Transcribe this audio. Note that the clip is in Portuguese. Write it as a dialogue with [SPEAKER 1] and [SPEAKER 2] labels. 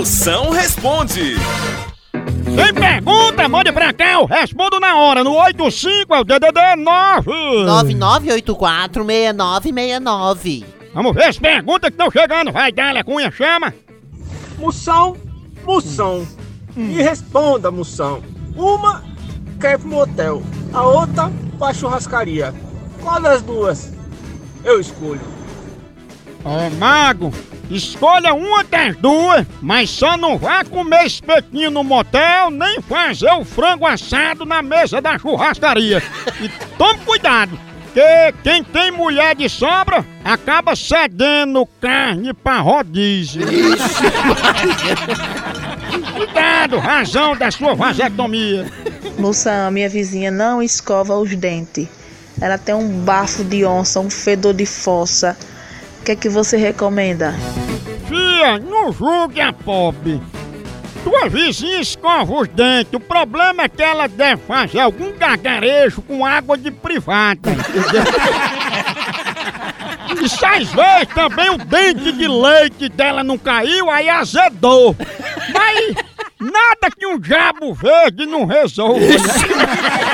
[SPEAKER 1] Moção responde.
[SPEAKER 2] Tem pergunta? Mande pra cá, eu respondo na hora, no 85 é o DDD 9.
[SPEAKER 3] 99846969.
[SPEAKER 2] Vamos ver as perguntas que estão chegando. Vai, Dália Cunha, chama.
[SPEAKER 4] Moção, moção. Me responda, moção. Uma quer ir pro motel, a outra pra churrascaria. Qual das duas eu escolho?
[SPEAKER 2] Ó, Mago, escolha uma das duas, mas só não vá comer espetinho no motel, nem fazer o frango assado na mesa da churrascaria. E tome cuidado, que quem tem mulher de sobra acaba cedendo carne pra rodízio. cuidado, razão da sua vasectomia.
[SPEAKER 5] Moção, minha vizinha não escova os dentes. Ela tem um bafo de onça, um fedor de fossa. O que é que você recomenda?
[SPEAKER 2] Fia, não julgue a pobre. Tua vizinha escova os dentes. O problema é que ela deve fazer algum gargarejo com água de privada. E se às vezes também o dente de leite dela não caiu, aí azedou. Mas nada que um diabo verde não resolva. né?